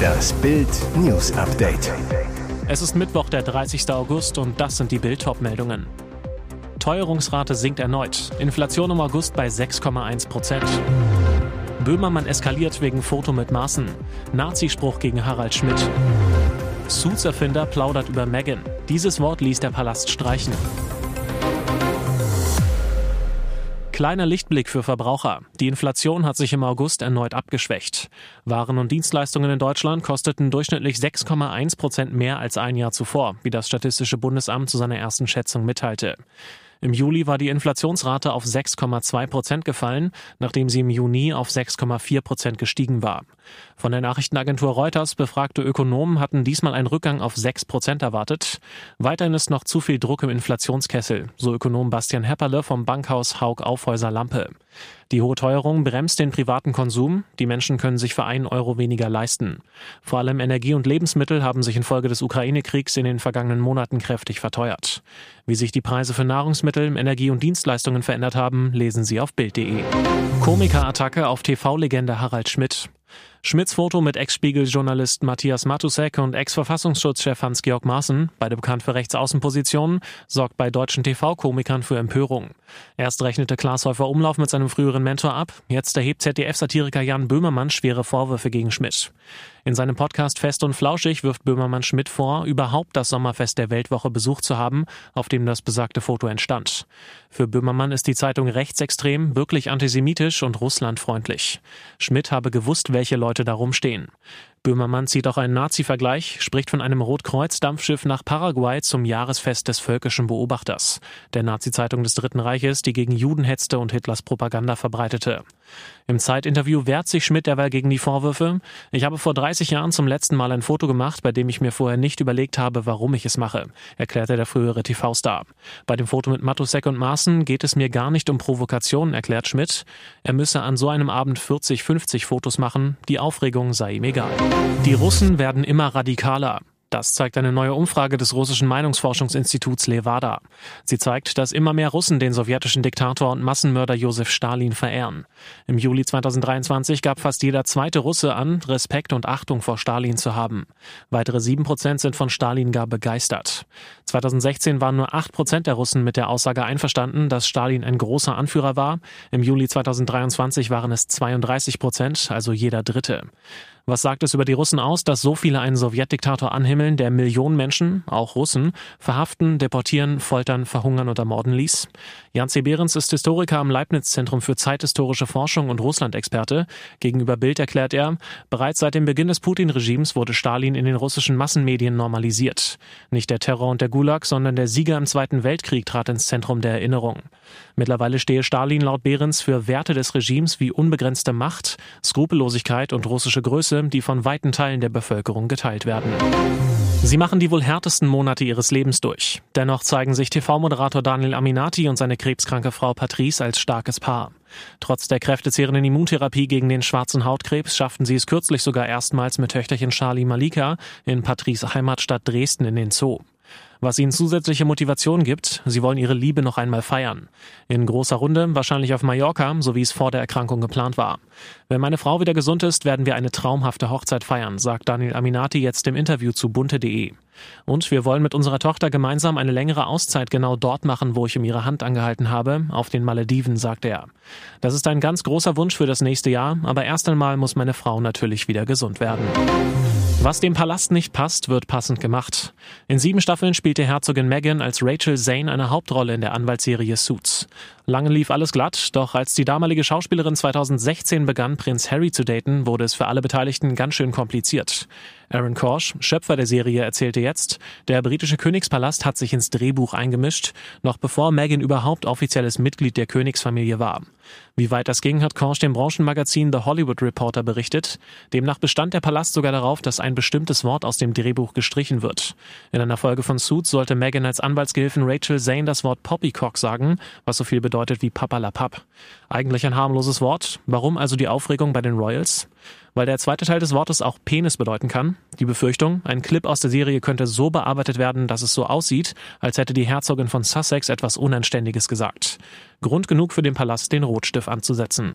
Das Bild News Update. Es ist Mittwoch, der 30. August und das sind die Bild meldungen Teuerungsrate sinkt erneut. Inflation im August bei 6,1 Prozent. Böhmermann eskaliert wegen Foto mit Maßen. Nazispruch gegen Harald Schmidt. Suits-Erfinder plaudert über Megan. Dieses Wort ließ der Palast streichen. Kleiner Lichtblick für Verbraucher. Die Inflation hat sich im August erneut abgeschwächt. Waren und Dienstleistungen in Deutschland kosteten durchschnittlich 6,1 Prozent mehr als ein Jahr zuvor, wie das Statistische Bundesamt zu seiner ersten Schätzung mitteilte. Im Juli war die Inflationsrate auf 6,2 Prozent gefallen, nachdem sie im Juni auf 6,4 Prozent gestiegen war. Von der Nachrichtenagentur Reuters befragte Ökonomen hatten diesmal einen Rückgang auf 6 Prozent erwartet. Weiterhin ist noch zu viel Druck im Inflationskessel, so Ökonom Bastian Hepperle vom Bankhaus Haug Aufhäuser Lampe. Die hohe Teuerung bremst den privaten Konsum. Die Menschen können sich für einen Euro weniger leisten. Vor allem Energie und Lebensmittel haben sich infolge des Ukraine-Kriegs in den vergangenen Monaten kräftig verteuert. Wie sich die Preise für Nahrungsmittel, Energie und Dienstleistungen verändert haben, lesen Sie auf Bild.de. Komikerattacke auf TV-Legende Harald Schmidt. Schmidts Foto mit Ex-Spiegel-Journalist Matthias Matusek und Ex-Verfassungsschutzchef Hans-Georg Maaßen, beide bekannt für Rechtsaußenpositionen, sorgt bei deutschen TV-Komikern für Empörung. Erst rechnete Klaas Häufer Umlauf mit seinem früheren Mentor ab, jetzt erhebt ZDF-Satiriker Jan Böhmermann schwere Vorwürfe gegen Schmidt. In seinem Podcast Fest und Flauschig wirft Böhmermann Schmidt vor, überhaupt das Sommerfest der Weltwoche besucht zu haben, auf dem das besagte Foto entstand. Für Böhmermann ist die Zeitung rechtsextrem, wirklich antisemitisch und russlandfreundlich. Schmidt habe gewusst, welche Leute da rumstehen. Böhmermann zieht auch einen Nazi-Vergleich, spricht von einem Rotkreuz-Dampfschiff nach Paraguay zum Jahresfest des völkischen Beobachters, der Nazi-Zeitung des Dritten Reiches, die gegen Juden hetzte und Hitlers Propaganda verbreitete. Im Zeitinterview wehrt sich Schmidt derweil gegen die Vorwürfe. Ich habe vor 30 Jahren zum letzten Mal ein Foto gemacht, bei dem ich mir vorher nicht überlegt habe, warum ich es mache, erklärte der frühere TV-Star. Bei dem Foto mit Matusek und Maaßen geht es mir gar nicht um Provokationen, erklärt Schmidt. Er müsse an so einem Abend 40, 50 Fotos machen, die Aufregung sei ihm egal. Die Russen werden immer radikaler. Das zeigt eine neue Umfrage des russischen Meinungsforschungsinstituts Levada. Sie zeigt, dass immer mehr Russen den sowjetischen Diktator und Massenmörder Josef Stalin verehren. Im Juli 2023 gab fast jeder zweite Russe an, Respekt und Achtung vor Stalin zu haben. Weitere sieben Prozent sind von Stalin gar begeistert. 2016 waren nur acht Prozent der Russen mit der Aussage einverstanden, dass Stalin ein großer Anführer war. Im Juli 2023 waren es 32 Prozent, also jeder Dritte. Was sagt es über die Russen aus, dass so viele einen Sowjetdiktator anhimmeln, der Millionen Menschen, auch Russen, verhaften, deportieren, foltern, verhungern und ermorden ließ? Jan C. Behrens ist Historiker am Leibniz-Zentrum für zeithistorische Forschung und Russland-Experte. Gegenüber Bild erklärt er, bereits seit dem Beginn des Putin-Regimes wurde Stalin in den russischen Massenmedien normalisiert. Nicht der Terror und der Gulag, sondern der Sieger im Zweiten Weltkrieg trat ins Zentrum der Erinnerung. Mittlerweile stehe Stalin laut Behrens für Werte des Regimes wie unbegrenzte Macht, Skrupellosigkeit und russische Größe die von weiten Teilen der Bevölkerung geteilt werden. Sie machen die wohl härtesten Monate ihres Lebens durch. Dennoch zeigen sich TV-Moderator Daniel Aminati und seine krebskranke Frau Patrice als starkes Paar. Trotz der kräftezehrenden Immuntherapie gegen den schwarzen Hautkrebs schafften sie es kürzlich sogar erstmals mit Töchterchen Charlie Malika in Patrice Heimatstadt Dresden in den Zoo was ihnen zusätzliche Motivation gibt. Sie wollen ihre Liebe noch einmal feiern. In großer Runde, wahrscheinlich auf Mallorca, so wie es vor der Erkrankung geplant war. Wenn meine Frau wieder gesund ist, werden wir eine traumhafte Hochzeit feiern, sagt Daniel Aminati jetzt im Interview zu bunte.de. Und wir wollen mit unserer Tochter gemeinsam eine längere Auszeit genau dort machen, wo ich um ihre Hand angehalten habe, auf den Malediven, sagt er. Das ist ein ganz großer Wunsch für das nächste Jahr, aber erst einmal muss meine Frau natürlich wieder gesund werden. Was dem Palast nicht passt, wird passend gemacht. In sieben Staffeln spielte Herzogin Meghan als Rachel Zane eine Hauptrolle in der Anwaltsserie Suits. Lange lief alles glatt, doch als die damalige Schauspielerin 2016 begann, Prinz Harry zu daten, wurde es für alle Beteiligten ganz schön kompliziert. Aaron Korsch, Schöpfer der Serie, erzählte jetzt, der britische Königspalast hat sich ins Drehbuch eingemischt, noch bevor Meghan überhaupt offizielles Mitglied der Königsfamilie war. Wie weit das ging, hat Korsch dem Branchenmagazin The Hollywood Reporter berichtet. Demnach bestand der Palast sogar darauf, dass ein bestimmtes Wort aus dem Drehbuch gestrichen wird. In einer Folge von Suits sollte Meghan als Anwaltsgehilfin Rachel Zane das Wort Poppycock sagen, was so viel bedeutet wie Papalapap. Eigentlich ein harmloses Wort. Warum also die Aufregung bei den Royals? weil der zweite Teil des Wortes auch Penis bedeuten kann. Die Befürchtung, ein Clip aus der Serie könnte so bearbeitet werden, dass es so aussieht, als hätte die Herzogin von Sussex etwas Unanständiges gesagt. Grund genug für den Palast, den Rotstift anzusetzen.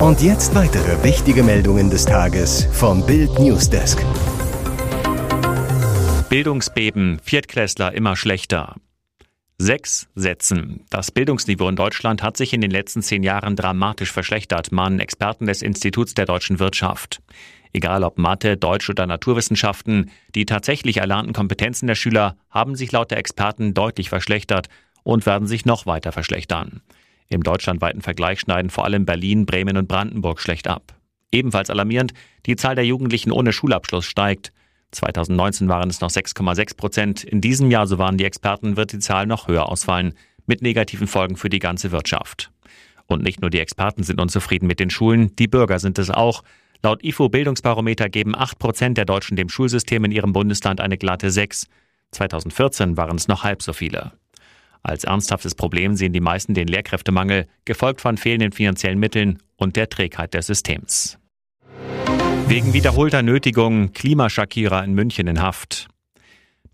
Und jetzt weitere wichtige Meldungen des Tages vom Bild Newsdesk. Bildungsbeben, Viertklässler immer schlechter. Sechs Sätzen. Das Bildungsniveau in Deutschland hat sich in den letzten zehn Jahren dramatisch verschlechtert, mahnen Experten des Instituts der deutschen Wirtschaft. Egal ob Mathe, Deutsch oder Naturwissenschaften, die tatsächlich erlernten Kompetenzen der Schüler haben sich laut der Experten deutlich verschlechtert und werden sich noch weiter verschlechtern. Im deutschlandweiten Vergleich schneiden vor allem Berlin, Bremen und Brandenburg schlecht ab. Ebenfalls alarmierend, die Zahl der Jugendlichen ohne Schulabschluss steigt. 2019 waren es noch 6,6 Prozent. In diesem Jahr, so waren die Experten, wird die Zahl noch höher ausfallen, mit negativen Folgen für die ganze Wirtschaft. Und nicht nur die Experten sind unzufrieden mit den Schulen, die Bürger sind es auch. Laut IFO Bildungsbarometer geben 8 Prozent der Deutschen dem Schulsystem in ihrem Bundesland eine glatte 6. 2014 waren es noch halb so viele. Als ernsthaftes Problem sehen die meisten den Lehrkräftemangel, gefolgt von fehlenden finanziellen Mitteln und der Trägheit des Systems. Wegen wiederholter Nötigung Klimaschakierer in München in Haft.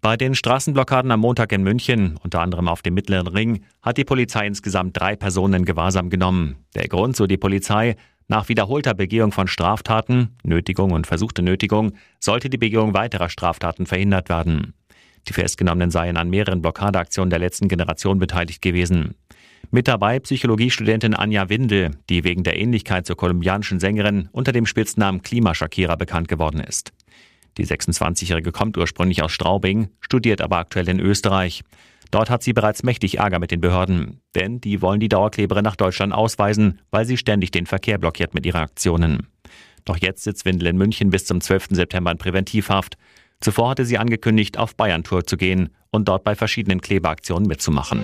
Bei den Straßenblockaden am Montag in München, unter anderem auf dem Mittleren Ring, hat die Polizei insgesamt drei Personen in Gewahrsam genommen. Der Grund, so die Polizei, nach wiederholter Begehung von Straftaten, Nötigung und versuchte Nötigung, sollte die Begehung weiterer Straftaten verhindert werden. Die Festgenommenen seien an mehreren Blockadeaktionen der letzten Generation beteiligt gewesen. Mit dabei Psychologiestudentin Anja Windel, die wegen der Ähnlichkeit zur kolumbianischen Sängerin unter dem Spitznamen Klimaschakira bekannt geworden ist. Die 26-Jährige kommt ursprünglich aus Straubing, studiert aber aktuell in Österreich. Dort hat sie bereits mächtig Ärger mit den Behörden, denn die wollen die Dauerkleberin nach Deutschland ausweisen, weil sie ständig den Verkehr blockiert mit ihren Aktionen. Doch jetzt sitzt Windel in München bis zum 12. September in Präventivhaft. Zuvor hatte sie angekündigt, auf Bayern-Tour zu gehen und dort bei verschiedenen Klebeaktionen mitzumachen.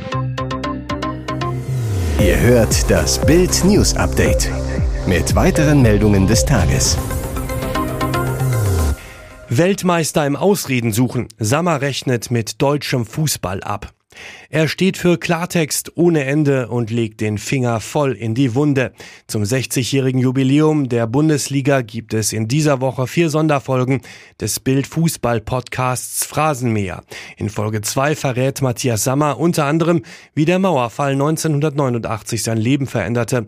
Ihr hört das Bild News Update mit weiteren Meldungen des Tages. Weltmeister im Ausreden suchen. Sammer rechnet mit deutschem Fußball ab. Er steht für Klartext ohne Ende und legt den Finger voll in die Wunde. Zum 60-jährigen Jubiläum der Bundesliga gibt es in dieser Woche vier Sonderfolgen des Bild Fußball Podcasts Phrasenmäher. In Folge 2 verrät Matthias Sammer unter anderem, wie der Mauerfall 1989 sein Leben veränderte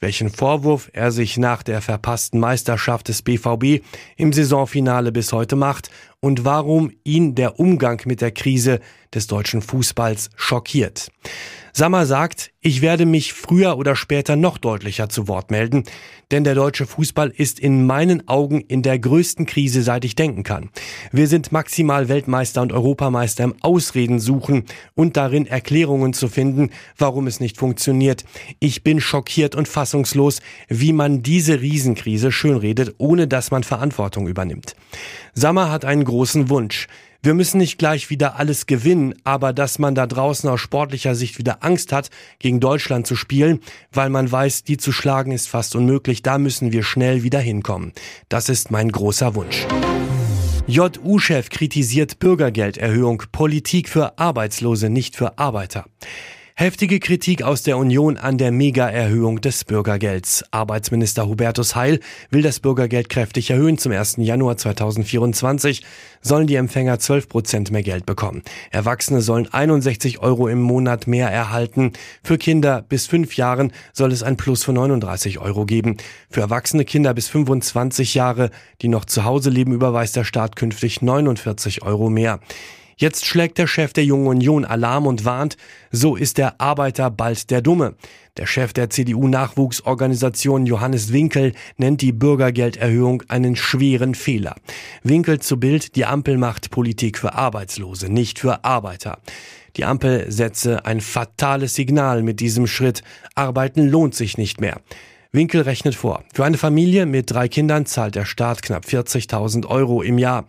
welchen Vorwurf er sich nach der verpassten Meisterschaft des BVB im Saisonfinale bis heute macht und warum ihn der Umgang mit der Krise des deutschen Fußballs schockiert. Sammer sagt, ich werde mich früher oder später noch deutlicher zu Wort melden, denn der deutsche Fußball ist in meinen Augen in der größten Krise, seit ich denken kann. Wir sind maximal Weltmeister und Europameister im Ausreden suchen und darin Erklärungen zu finden, warum es nicht funktioniert. Ich bin schockiert und fassungslos, wie man diese Riesenkrise schönredet, ohne dass man Verantwortung übernimmt. Sammer hat einen großen Wunsch. Wir müssen nicht gleich wieder alles gewinnen, aber dass man da draußen aus sportlicher Sicht wieder Angst hat, gegen Deutschland zu spielen, weil man weiß, die zu schlagen ist fast unmöglich, da müssen wir schnell wieder hinkommen. Das ist mein großer Wunsch. JU-Chef kritisiert Bürgergelderhöhung, Politik für Arbeitslose, nicht für Arbeiter. Heftige Kritik aus der Union an der Mega-Erhöhung des Bürgergelds. Arbeitsminister Hubertus Heil will das Bürgergeld kräftig erhöhen. Zum 1. Januar 2024 sollen die Empfänger 12 Prozent mehr Geld bekommen. Erwachsene sollen 61 Euro im Monat mehr erhalten. Für Kinder bis fünf Jahren soll es ein Plus von 39 Euro geben. Für erwachsene Kinder bis 25 Jahre, die noch zu Hause leben, überweist der Staat künftig 49 Euro mehr. Jetzt schlägt der Chef der Jungen Union Alarm und warnt, so ist der Arbeiter bald der Dumme. Der Chef der CDU-Nachwuchsorganisation Johannes Winkel nennt die Bürgergelderhöhung einen schweren Fehler. Winkel zu Bild, die Ampel macht Politik für Arbeitslose, nicht für Arbeiter. Die Ampel setze ein fatales Signal mit diesem Schritt. Arbeiten lohnt sich nicht mehr. Winkel rechnet vor. Für eine Familie mit drei Kindern zahlt der Staat knapp 40.000 Euro im Jahr.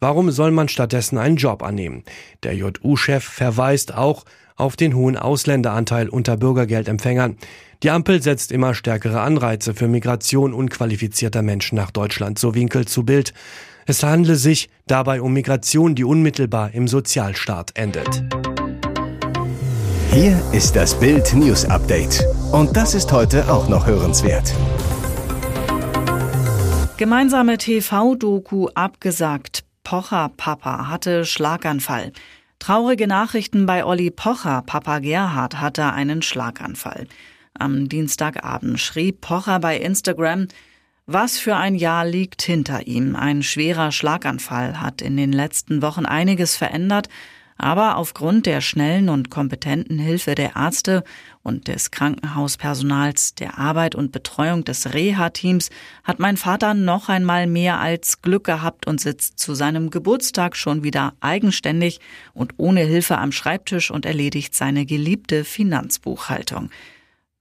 Warum soll man stattdessen einen Job annehmen? Der JU-Chef verweist auch auf den hohen Ausländeranteil unter Bürgergeldempfängern. Die Ampel setzt immer stärkere Anreize für Migration unqualifizierter Menschen nach Deutschland, so Winkel zu Bild. Es handle sich dabei um Migration, die unmittelbar im Sozialstaat endet. Hier ist das Bild News Update. Und das ist heute auch noch hörenswert. Gemeinsame TV-Doku abgesagt. Pocher Papa hatte Schlaganfall. Traurige Nachrichten bei Olli Pocher. Papa Gerhard hatte einen Schlaganfall. Am Dienstagabend schrieb Pocher bei Instagram, was für ein Jahr liegt hinter ihm. Ein schwerer Schlaganfall hat in den letzten Wochen einiges verändert, aber aufgrund der schnellen und kompetenten Hilfe der Ärzte und des Krankenhauspersonals, der Arbeit und Betreuung des Reha-Teams hat mein Vater noch einmal mehr als Glück gehabt und sitzt zu seinem Geburtstag schon wieder eigenständig und ohne Hilfe am Schreibtisch und erledigt seine geliebte Finanzbuchhaltung.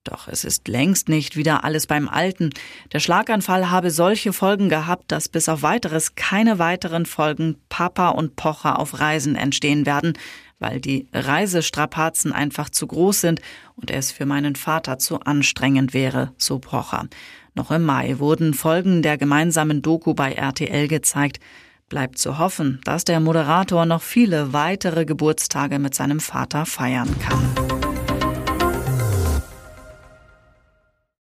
Doch es ist längst nicht wieder alles beim Alten. Der Schlaganfall habe solche Folgen gehabt, dass bis auf weiteres keine weiteren Folgen Papa und Pocher auf Reisen entstehen werden, weil die Reisestrapazen einfach zu groß sind und es für meinen Vater zu anstrengend wäre, so Pocher. Noch im Mai wurden Folgen der gemeinsamen Doku bei RTL gezeigt. Bleibt zu hoffen, dass der Moderator noch viele weitere Geburtstage mit seinem Vater feiern kann.